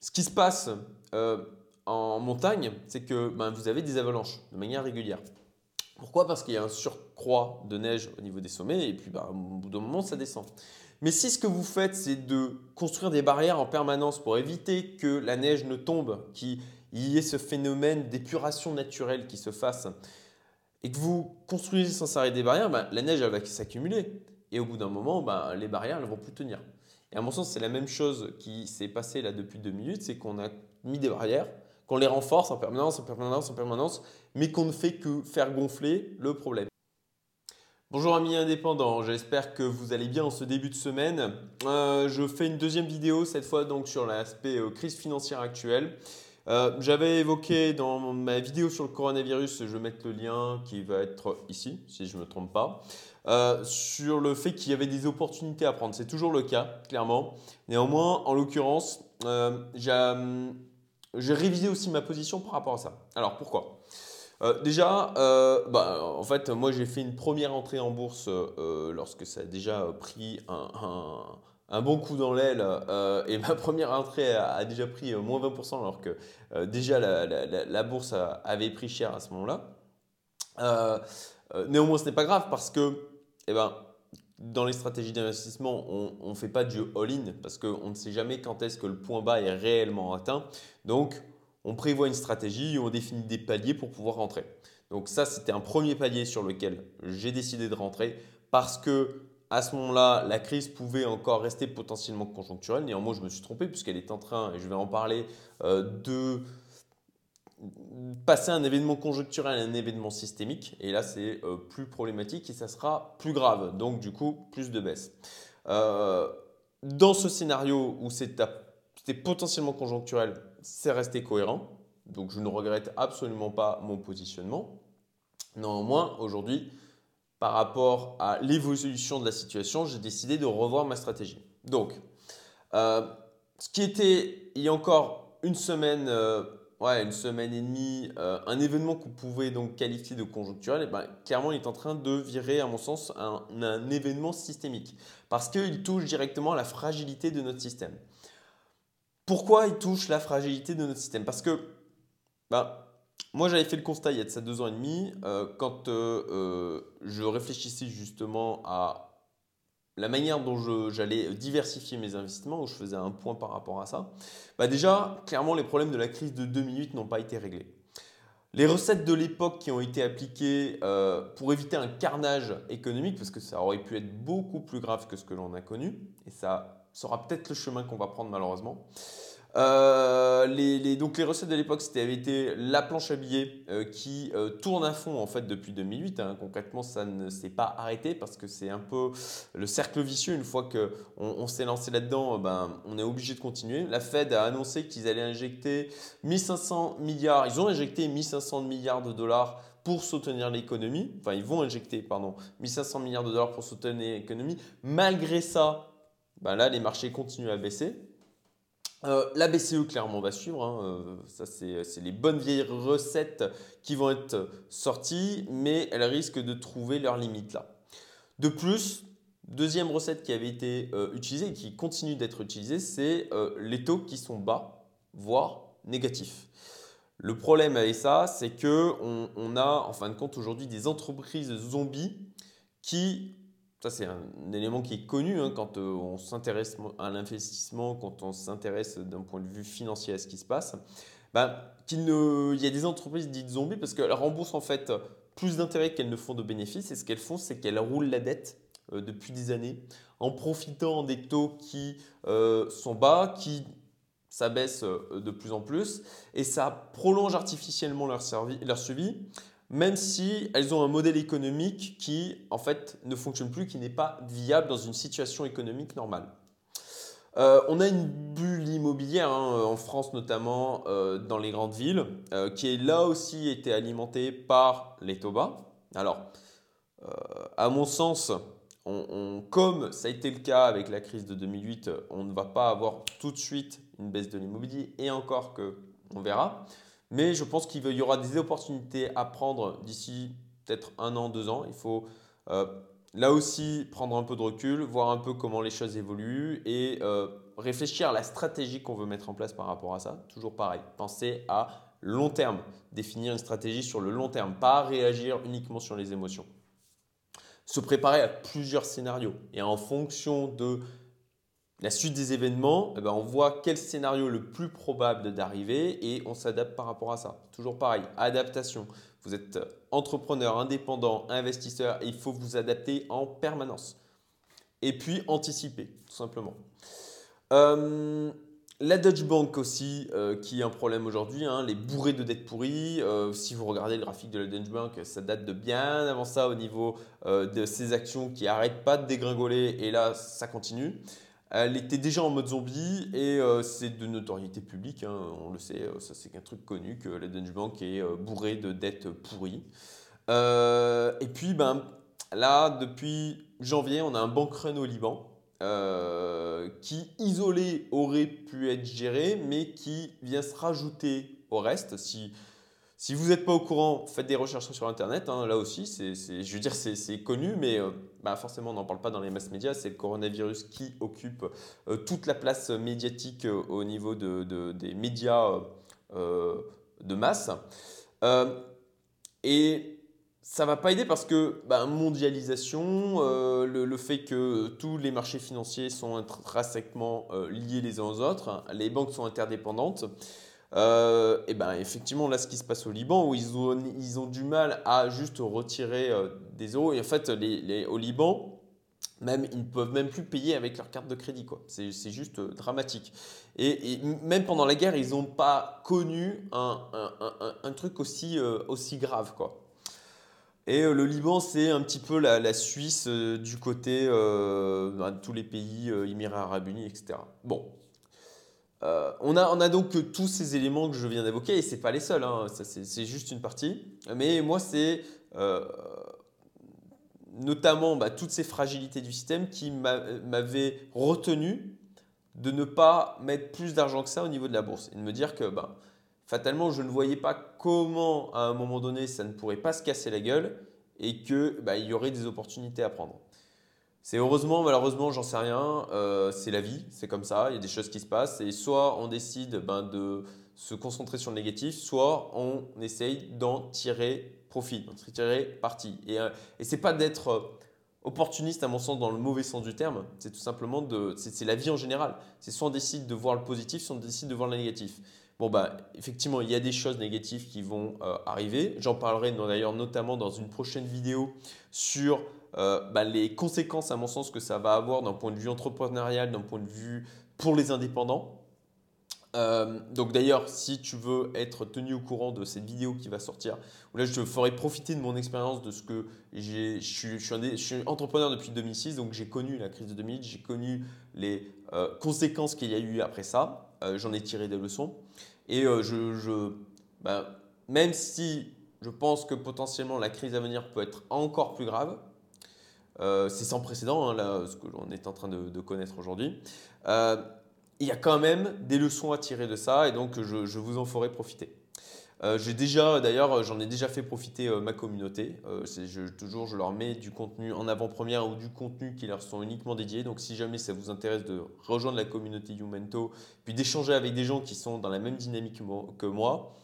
Ce qui se passe en montagne, c'est que ben, vous avez des avalanches de manière régulière. Pourquoi? Parce qu'il y a un surcroît de neige au niveau des sommets et puis ben, au bout d'un moment, ça descend. Mais si ce que vous faites, c'est de construire des barrières en permanence pour éviter que la neige ne tombe, qu'il y ait ce phénomène d'épuration naturelle qui se fasse, et que vous construisez sans arrêt des barrières, ben, la neige va s'accumuler. Et au bout d'un moment, les barrières ne vont plus tenir. Et à mon sens, c'est la même chose qui s'est passée là depuis deux minutes, c'est qu'on a mis des barrières, qu'on les renforce en permanence, en permanence, en permanence, mais qu'on ne fait que faire gonfler le problème. Bonjour amis indépendants, j'espère que vous allez bien en ce début de semaine. Euh, je fais une deuxième vidéo cette fois donc sur l'aspect euh, crise financière actuelle. Euh, j'avais évoqué dans ma vidéo sur le coronavirus, je vais mettre le lien qui va être ici si je ne me trompe pas, sur le fait qu'il y avait des opportunités à prendre. C'est toujours le cas, clairement. Néanmoins, en l'occurrence, j'ai j'ai révisé aussi ma position par rapport à ça. Alors pourquoi? Euh, déjà, euh, bah, en fait, moi j'ai fait une première entrée en bourse euh, lorsque ça a déjà pris un, bon coup dans l'aile et ma première entrée a, déjà pris moins 20% alors que déjà la, bourse avait pris cher à ce moment-là. néanmoins, ce n'est pas grave parce que eh ben, dans les stratégies d'investissement, on ne fait pas jeu all-in parce qu'on ne sait jamais quand est-ce que le point bas est réellement atteint. Donc, on prévoit une stratégie, on définit des paliers pour pouvoir rentrer. Donc ça, c'était un premier palier sur lequel j'ai décidé de rentrer parce que à ce moment-là, la crise pouvait encore rester potentiellement conjoncturelle. Néanmoins, je me suis trompé puisqu'elle est en train, et je vais en parler, euh, de passer un événement conjoncturel à un événement systémique. Et là, c'est euh, plus problématique et ça sera plus grave. Donc, du coup, plus de baisse. Euh, dans ce scénario où c'était potentiellement conjoncturel, c'est resté cohérent. Donc, je ne regrette absolument pas mon positionnement. Néanmoins, aujourd'hui, par rapport à l'évolution de la situation, j'ai décidé de revoir ma stratégie. Donc, euh, ce qui était il y a encore une semaine ouais, une semaine et demie, euh, un événement qu'on pouvait donc qualifier de conjoncturel, et eh ben, clairement, il est en train de virer, à mon sens, un, un événement systémique. Parce qu'il touche directement à la fragilité de notre système. Pourquoi il touche la fragilité de notre système? Parce que ben, moi, j'avais fait le constat il y a de ça deux ans et demi, euh, quand euh, je réfléchissais justement à la manière dont j'allais diversifier mes investissements, où je faisais un point par rapport à ça, bah déjà, clairement, les problèmes de la crise de 2008 n'ont pas été réglés. Les recettes de l'époque qui ont été appliquées euh, pour éviter un carnage économique, parce que ça aurait pu être beaucoup plus grave que ce que l'on a connu, et ça sera peut-être le chemin qu'on va prendre malheureusement, euh, les, donc les recettes de l'époque, c'était la planche à billets euh, qui euh, tourne à fond en fait depuis 2008. Hein. Concrètement, ça ne s'est pas arrêté parce que c'est un peu le cercle vicieux. Une fois qu'on on, s'est lancé là-dedans, ben, on est obligé de continuer. La Fed a annoncé qu'ils allaient injecter 1500 milliards. Ils ont injecté 1500 milliards de dollars pour soutenir l'économie. Enfin, ils vont injecter, pardon, 1500 milliards de dollars pour soutenir l'économie. Malgré ça, ben là, les marchés continuent à baisser. Euh, la BCE clairement va suivre, hein, euh, ça c'est les bonnes vieilles recettes qui vont être sorties, mais elles risquent de trouver leurs limites là. De plus, deuxième recette qui avait été euh, utilisée et qui continue d'être utilisée, c'est les taux qui sont bas, voire négatifs. Le problème avec ça, c'est que on, a en fin de compte aujourd'hui des entreprises zombies qui ça, c'est un, élément qui est connu hein, quand euh, on s'intéresse à l'investissement, quand on s'intéresse d'un point de vue financier à ce qui se passe. Bah, qu'il ne, il y a des entreprises dites zombies parce qu'elles remboursent en fait plus d'intérêts qu'elles ne font de bénéfices. Et ce qu'elles font, c'est qu'elles roulent la dette euh, depuis des années en profitant des taux qui euh, sont bas, qui s'abaissent de plus en plus. Et ça prolonge artificiellement leur, leur suivi même si elles ont un modèle économique qui, en fait, ne fonctionne plus, qui n'est pas viable dans une situation économique normale. Euh, on a une bulle immobilière, hein, en France notamment, euh, dans les grandes villes, euh, qui est là aussi été alimentée par les taux bas. Alors, à mon sens, comme ça a été le cas avec la crise de 2008, on ne va pas avoir tout de suite une baisse de l'immobilier, et encore que on verra. Mais je pense qu'il y aura des opportunités à prendre d'ici peut-être un an, deux ans. Il faut euh, là aussi prendre un peu de recul, voir un peu comment les choses évoluent et euh, réfléchir à la stratégie qu'on veut mettre en place par rapport à ça. Toujours pareil, penser à long terme, définir une stratégie sur le long terme, pas réagir uniquement sur les émotions. Se préparer à plusieurs scénarios et en fonction de la suite des événements, eh ben, on voit quel scénario le plus probable d'arriver et on s'adapte par rapport à ça. Toujours pareil, adaptation. Vous êtes entrepreneur, indépendant, investisseur, il faut vous adapter en permanence. Et puis anticiper, tout simplement. Euh, la Dutch Bank aussi, euh, qui est un problème aujourd'hui, hein, les bourrés de dettes pourries. Euh, si vous regardez le graphique de la Dutch Bank, ça date de bien avant ça au niveau de ces actions qui n'arrêtent pas de dégringoler et là, ça continue. Elle était déjà en mode zombie et c'est de notoriété publique, hein, on le sait, ça c'est un truc connu que la Dutch Bank est bourrée de dettes pourries. et puis, ben, là, depuis janvier, on a un bank run au Liban. Euh, qui isolé aurait pu être géré, mais qui vient se rajouter au reste. Si, si vous n'êtes pas au courant, faites des recherches sur Internet. Hein, là aussi, c'est, je veux dire, c'est, connu, mais euh, bah forcément, on n'en parle pas dans les masses médias. C'est le coronavirus qui occupe euh, toute la place médiatique au niveau de, de, des médias de masse. et ça va pas aider parce que bah, mondialisation, euh, le, fait que tous les marchés financiers sont intrinsèquement euh, liés les uns aux autres, les banques sont interdépendantes. Euh, et ben effectivement là ce qui se passe au Liban où ils ont, ils ont du mal à juste retirer des euros et en fait les, au Liban même ils ne peuvent même plus payer avec leur carte de crédit quoi c'est juste dramatique et, même pendant la guerre ils n'ont pas connu un, un, truc aussi, aussi grave quoi et euh, le Liban, c'est un petit peu la, Suisse euh, du côté euh, bah, de tous les pays, Émirats arabes unis, etc. Bon. On, a, on a donc tous ces éléments que je viens d'évoquer, et ce pas les seuls, hein, c'est juste une partie. Mais moi, c'est notamment bah, toutes ces fragilités du système qui m'avaient retenu de ne pas mettre plus d'argent que ça au niveau de la bourse et de me dire que bah, fatalement, je ne voyais pas comment, à un moment donné, ça ne pourrait pas se casser la gueule et qu'il bah, y aurait des opportunités à prendre. C'est heureusement, malheureusement, j'en sais rien. Euh, c'est la vie, c'est comme ça. Il y a des choses qui se passent. Et soit on décide ben, de se concentrer sur le négatif, soit on essaye d'en tirer profit, d'en tirer parti. Et, euh, et c'est pas d'être euh, opportuniste à mon sens dans le mauvais sens du terme. C'est tout simplement de, c'est la vie en général. C'est soit on décide de voir le positif, soit on décide de voir le négatif. Bon, bah, effectivement, il y a des choses négatives qui vont euh, arriver. J'en parlerai d'ailleurs notamment dans une prochaine vidéo sur euh, bah, les conséquences, à mon sens, que ça va avoir d'un point de vue entrepreneurial, d'un point de vue pour les indépendants. Euh, donc d'ailleurs, si tu veux être tenu au courant de cette vidéo qui va sortir, là je te ferai profiter de mon expérience de ce que j'ai. Je, suis entrepreneur depuis 2006, donc j'ai connu la crise de 2008, j'ai connu les conséquences qu'il y a eu après ça. J'en ai tiré des leçons. Et euh, je, ben, même si je pense que potentiellement la crise à venir peut être encore plus grave, euh, c'est sans précédent, hein, ce que l'on est en train de, connaître aujourd'hui. Euh, il y a quand même des leçons à tirer de ça et donc je vous en ferai profiter. Euh, j'ai déjà, d'ailleurs, j'en ai déjà fait profiter ma communauté. Je, toujours, je leur mets du contenu en avant-première ou du contenu qui leur sont uniquement dédiés. Donc, si jamais ça vous intéresse de rejoindre la communauté Youmento, puis d'échanger avec des gens qui sont dans la même dynamique que moi,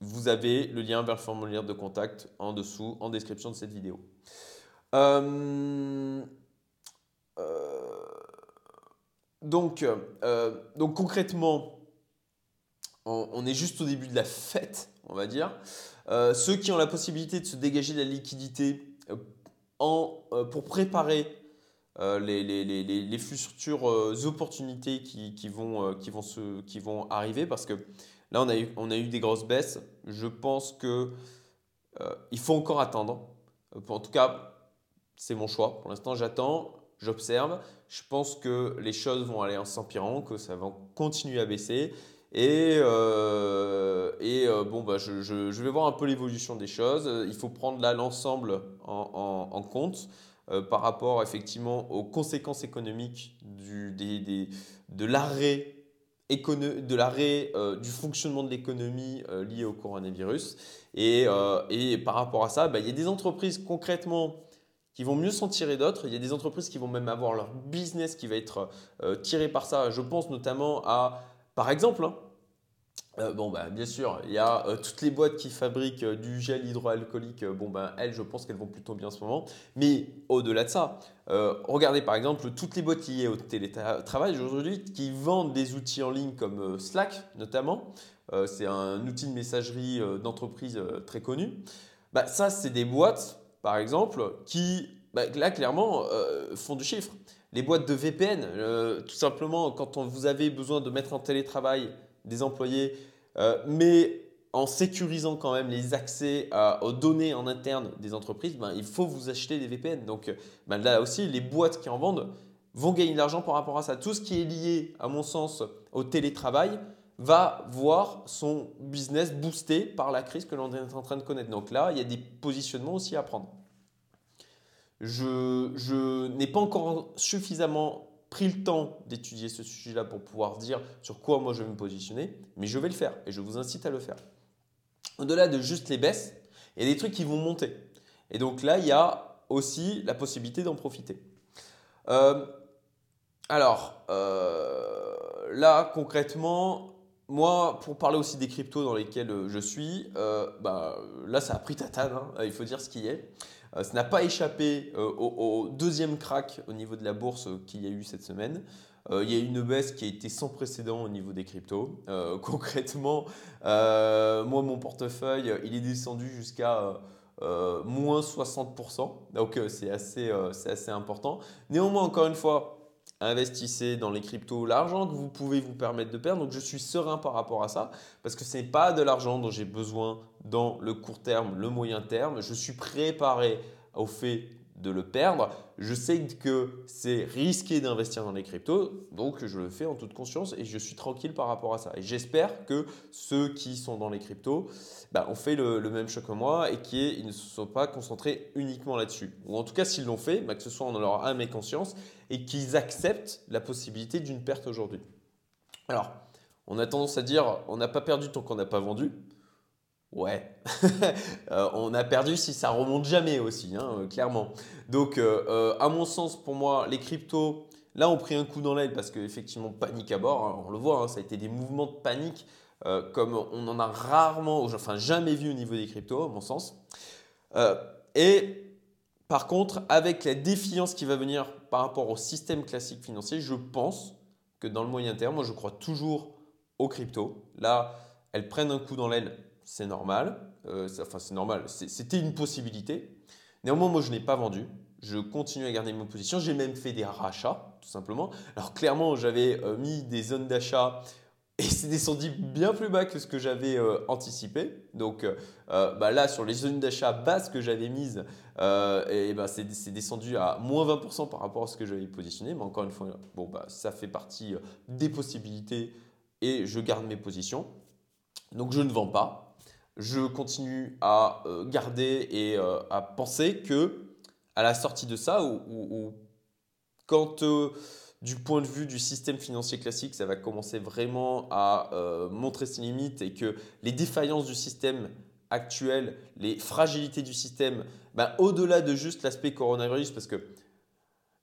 vous avez le lien vers le formulaire de contact en dessous, en description de cette vidéo. Donc, donc concrètement, on, est juste au début de la fête, on va dire. Euh, ceux qui ont la possibilité de se dégager de la liquidité euh, euh, pour préparer les, futures opportunités qui, vont, arriver, parce que là, on a, eu, on a eu des grosses baisses. Je pense qu'il faut encore attendre. En tout cas, c'est mon choix. Pour l'instant, j'attends, j'observe. Je pense que les choses vont aller en s'empirant, que ça va continuer à baisser et, euh, et euh, bon, bah, je, je, vais voir un peu l'évolution des choses. Il faut prendre là l'ensemble en, en, compte euh, par rapport effectivement aux conséquences économiques du, des, des, de l'arrêt de l'arrêt du fonctionnement de l'économie lié au coronavirus. Et, et, par rapport à ça, bah, il y a des entreprises concrètement qui vont mieux s'en tirer d'autres. Il y a des entreprises qui vont même avoir leur business qui va être euh, tiré par ça. Je pense notamment à, par exemple, hein, euh, bon, bah, bien sûr, il y a euh, toutes les boîtes qui fabriquent du gel hydroalcoolique. bon, ben, elles, je pense qu'elles vont plutôt bien en ce moment. Mais au-delà de ça, regardez par exemple toutes les boîtes liées au télétravail aujourd'hui qui vendent des outils en ligne comme Slack notamment. c'est un outil de messagerie d'entreprise très connu. Bah, ça, c'est des boîtes par exemple, qui, bah, là, clairement, euh, font du chiffre. Les boîtes de VPN, euh, tout simplement, quand vous avez besoin de mettre en télétravail des employés, euh, mais en sécurisant quand même les accès aux données en interne des entreprises, ben, il faut vous acheter des VPN. Donc ben, là aussi, les boîtes qui en vendent vont gagner de l'argent par rapport à ça. Tout ce qui est lié, à mon sens, au télétravail, va voir son business boosté par la crise que l'on est en train de connaître. Donc là, il y a des positionnements aussi à prendre. Je, n'ai pas encore suffisamment pris le temps d'étudier ce sujet-là pour pouvoir dire sur quoi moi je vais me positionner, mais je vais le faire et je vous incite à le faire. Au-delà de juste les baisses, il y a des trucs qui vont monter. Et donc là, il y a aussi la possibilité d'en profiter. Euh, alors, euh, là, concrètement, moi, pour parler aussi des cryptos dans lesquels euh, je suis, euh, bah, là, ça a pris tatane, hein, il faut dire ce qui est. Euh, ça n'a pas échappé au, deuxième crack au niveau de la bourse qu'il y a eu cette semaine. il y a eu une baisse qui a été sans précédent au niveau des cryptos. concrètement, moi, mon portefeuille, il est descendu jusqu'à moins 60%. Donc, c'est assez, assez important. Néanmoins, encore une fois, investissez dans les cryptos l'argent que vous pouvez vous permettre de perdre. Donc je suis serein par rapport à ça parce que ce n'est pas de l'argent dont j'ai besoin dans le court terme, le moyen terme. Je suis préparé au fait de le perdre. Je sais que c'est risqué d'investir dans les cryptos, donc je le fais en toute conscience et je suis tranquille par rapport à ça. Et j'espère que ceux qui sont dans les cryptos bah, ont fait le, même choix que moi et qu'ils ne se sont pas concentrés uniquement là-dessus. Ou en tout cas, s'ils l'ont fait, bah, que ce soit en leur âme et conscience et qu'ils acceptent la possibilité d'une perte aujourd'hui. Alors, on a tendance à dire on n'a pas perdu tant qu'on n'a pas vendu. Ouais, euh, on a perdu si ça remonte jamais aussi, hein, euh, clairement. Donc, euh, à mon sens, pour moi, les cryptos, là, ont pris un coup dans l'aile parce qu'effectivement, panique à bord, hein, on le voit, hein, ça a été des mouvements de panique comme on en a rarement, enfin jamais vu au niveau des cryptos, à mon sens. et par contre, avec la défiance qui va venir par rapport au système classique financier, je pense que dans le moyen terme, moi, je crois toujours aux cryptos. Là, elles prennent un coup dans l'aile c'est normal. Euh, enfin, c'est normal. C'était une possibilité. Néanmoins, moi, je n'ai pas vendu. Je continue à garder mon position. J'ai même fait des rachats, tout simplement. Alors, clairement, j'avais euh, mis des zones d'achat et c'est descendu bien plus bas que ce que j'avais euh, anticipé. Donc bah là, sur les zones d'achat basses que j'avais mises, et bah, c'est descendu à moins 20% par rapport à ce que j'avais positionné. Mais encore une fois, bon, bah, ça fait partie des possibilités et je garde mes positions. Donc je ne vends pas je continue à euh, garder et euh, à penser que à la sortie de ça, ou, quand euh, du point de vue du système financier classique, ça va commencer vraiment à montrer ses limites et que les défaillances du système actuel, les fragilités du système, ben, au-delà de juste l'aspect coronavirus, parce que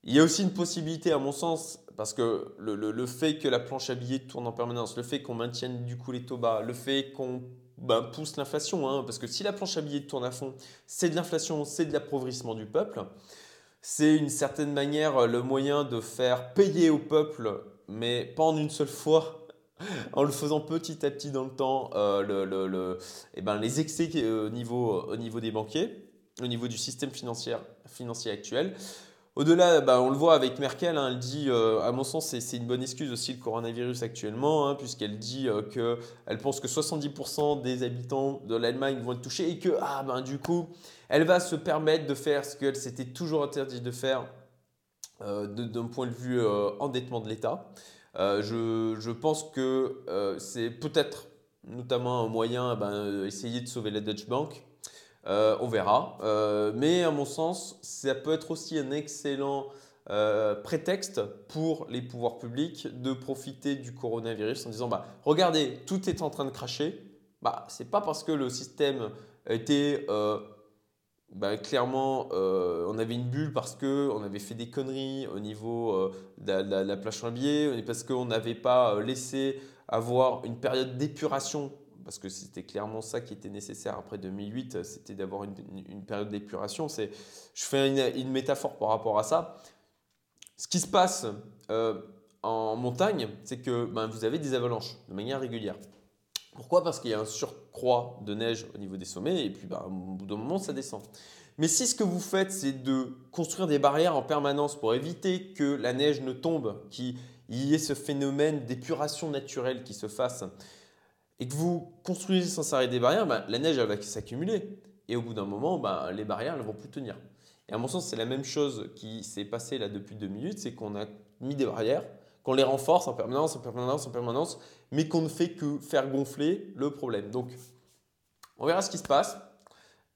il y a aussi une possibilité, à mon sens, parce que le, le fait que la planche à billets tourne en permanence, le fait qu'on maintienne du coup les taux bas, le fait qu'on ben, pousse l'inflation. Hein, parce que si la planche à billets tourne à fond, c'est de l'inflation, c'est de l'appauvrissement du peuple. C'est une certaine manière le moyen de faire payer au peuple, mais pas en une seule fois, en le faisant petit à petit dans le temps, euh, eh ben, les excès au niveau, au niveau des banquiers, au niveau du système financier, financier actuel. Au-delà, bah, on le voit avec Merkel, hein, elle dit, euh, à mon sens, c'est une bonne excuse aussi le coronavirus actuellement, hein, puisqu'elle dit euh, qu'elle pense que 70% des habitants de l'Allemagne vont être touchés et que, ah, ben, du coup, elle va se permettre de faire ce qu'elle s'était toujours interdit de faire euh, d'un point de vue endettement de l'État. Je, je, pense que c'est peut-être notamment un moyen, ben, essayer de sauver la Deutsche Bank. Euh, on verra. Euh, mais à mon sens, ça peut être aussi un excellent euh, prétexte pour les pouvoirs publics de profiter du coronavirus en disant bah, regardez, tout est en train de cracher. Bah, c'est pas parce que le système était bah, clairement, on avait une bulle parce qu'on avait fait des conneries au niveau de, la, de, plage sur biais, parce qu'on n'avait pas laissé avoir une période d'épuration, parce que c'était clairement ça qui était nécessaire après 2008, c'était d'avoir une, période d'épuration. Je fais une, métaphore par rapport à ça. Ce qui se passe en montagne, c'est que ben, vous avez des avalanches de manière régulière. Pourquoi? Parce qu'il y a un surcroît de neige au niveau des sommets et puis bah, au bout d'un moment, ça descend. Mais si ce que vous faites, c'est de construire des barrières en permanence pour éviter que la neige ne tombe, qu'il y ait ce phénomène d'épuration naturelle qui se fasse, et que vous construisez sans arrêt des barrières, bah, la neige elle va s'accumuler. Et au bout d'un moment, bah, les barrières ne vont plus tenir. Et à mon sens, c'est la même chose qui s'est passée là depuis deux minutes, c'est qu'on a mis des barrières, qu'on les renforce en permanence, en permanence, en permanence, mais qu'on ne fait que faire gonfler le problème. Donc, on verra ce qui se passe.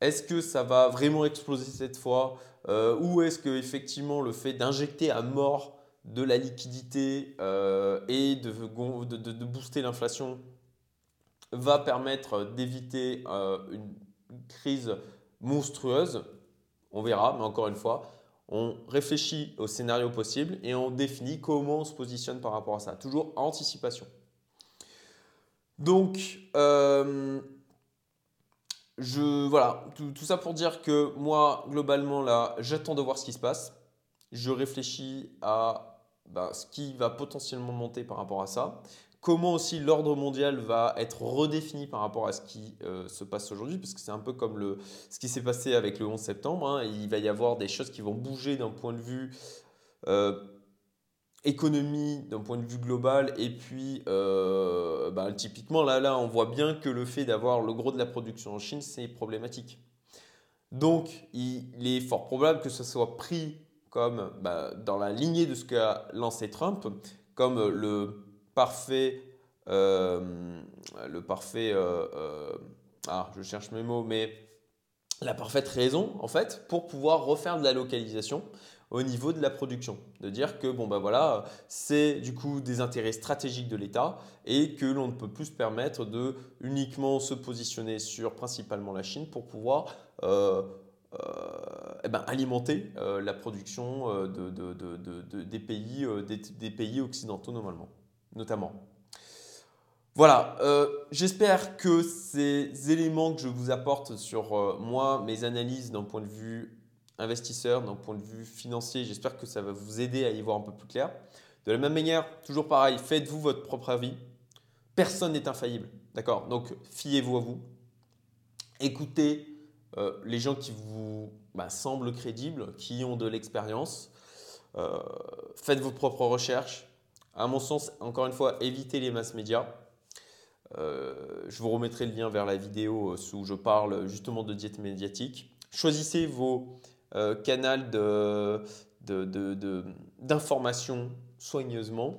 Est-ce que ça va vraiment exploser cette fois euh, Ou est-ce que effectivement le fait d'injecter à mort de la liquidité euh, et de, booster l'inflation va permettre d'éviter euh, une crise monstrueuse On verra, mais encore une fois, on réfléchit au scénario possible et on définit comment on se positionne par rapport à ça. Toujours anticipation. Donc, euh, je, voilà, tout, ça pour dire que moi, globalement, là, j'attends de voir ce qui se passe. Je réfléchis à bah, ce qui va potentiellement monter par rapport à ça. Comment aussi l'ordre mondial va être redéfini par rapport à ce qui euh, se passe aujourd'hui, parce que c'est un peu comme le, ce qui s'est passé avec le 11 septembre. Hein. Il va y avoir des choses qui vont bouger d'un point de vue euh, économie d'un point de vue global et puis euh, bah, typiquement là, là on voit bien que le fait d'avoir le gros de la production en Chine c'est problématique. Donc il est fort probable que ce soit pris comme bah, dans la lignée de ce qu'a lancé Trump comme le parfait euh, le parfait euh, ah je cherche mes mots mais la parfaite raison en fait pour pouvoir refaire de la localisation au niveau de la production. De dire que bon, bah voilà, c'est du coup des intérêts stratégiques de l'État et que l'on ne peut plus se permettre de uniquement se positionner sur principalement la Chine pour pouvoir euh, euh, eh ben, alimenter euh, la production des, pays occidentaux normalement, notamment. Voilà, j'espère que ces éléments que je vous apporte sur moi, mes analyses d'un point de vue investisseur, d'un point de vue financier. J'espère que ça va vous aider à y voir un peu plus clair. De la même manière, toujours pareil, faites-vous votre propre avis. Personne n'est infaillible. D'accord? Donc, fiez-vous à vous. Écoutez euh, les gens qui vous bah, semblent crédibles, qui ont de l'expérience. Euh, faites vos propres recherches. À mon sens, encore une fois, évitez les masses médias. Euh, je vous remettrai le lien vers la vidéo où je parle justement de diète médiatique. Choisissez vos euh, canal d'information soigneusement.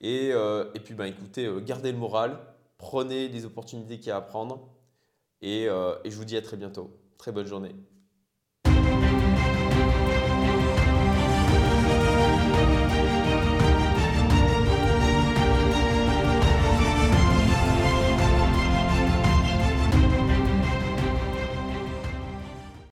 Et, euh, puis, ben, écoutez, euh, gardez le moral, prenez les opportunités qu'il y a à prendre. Et, et je vous dis à très bientôt. Très bonne journée.